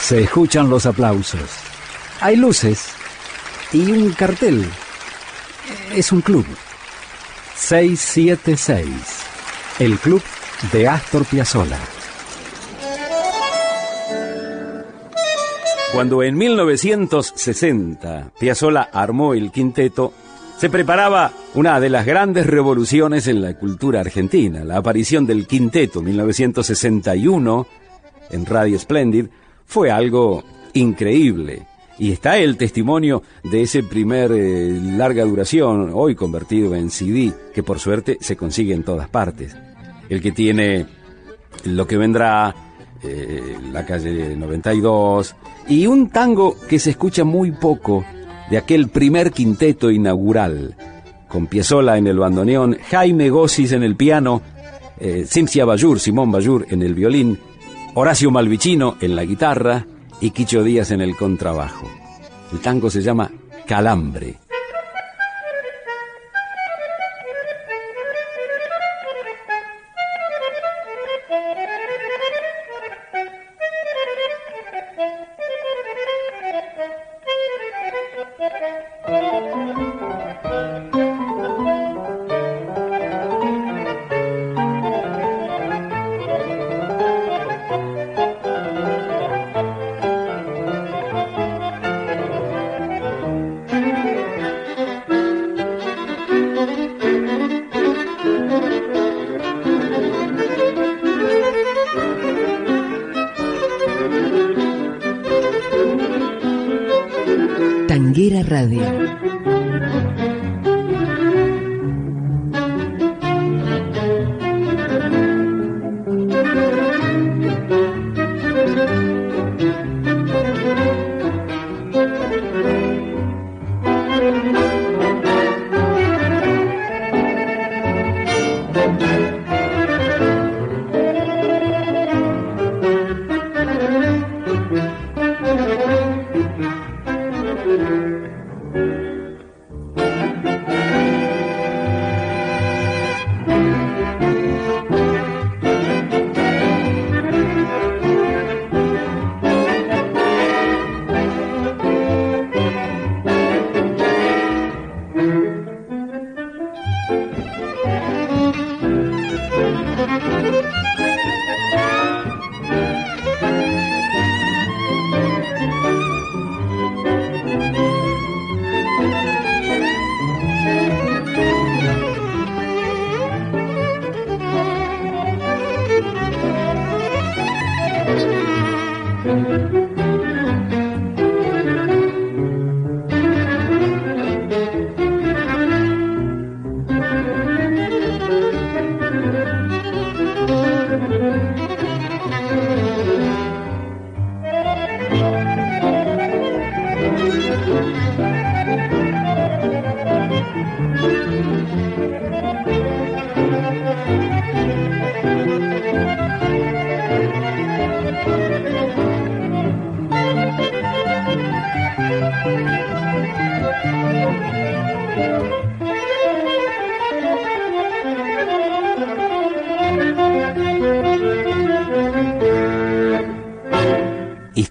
Se escuchan los aplausos. Hay luces y un cartel. Es un club. 676. El club de Astor Piazzolla. Cuando en 1960 Piazzolla armó el quinteto, se preparaba una de las grandes revoluciones en la cultura argentina, la aparición del quinteto 1961 en Radio Splendid fue algo increíble. Y está el testimonio de ese primer eh, larga duración, hoy convertido en CD, que por suerte se consigue en todas partes. El que tiene lo que vendrá, eh, la calle 92, y un tango que se escucha muy poco de aquel primer quinteto inaugural, con Piazzolla en el bandoneón, Jaime Gossis en el piano, eh, Bayur, Simón Bayur en el violín, Horacio Malvicino en la guitarra y Quicho Díaz en el contrabajo. El tango se llama Calambre. Tanguera Radio.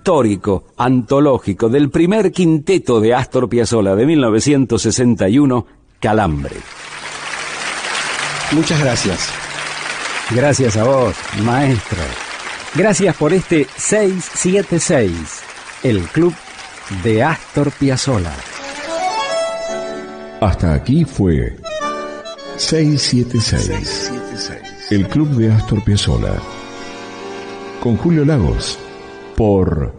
Histórico, antológico del primer quinteto de Astor Piazzolla de 1961, Calambre. Muchas gracias. Gracias a vos, maestro. Gracias por este 676, el club de Astor Piazzolla. Hasta aquí fue 676, el club de Astor Piazzolla. Con Julio Lagos por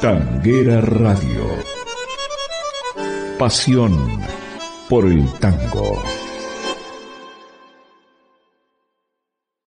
Tanguera Radio. Pasión por el tango.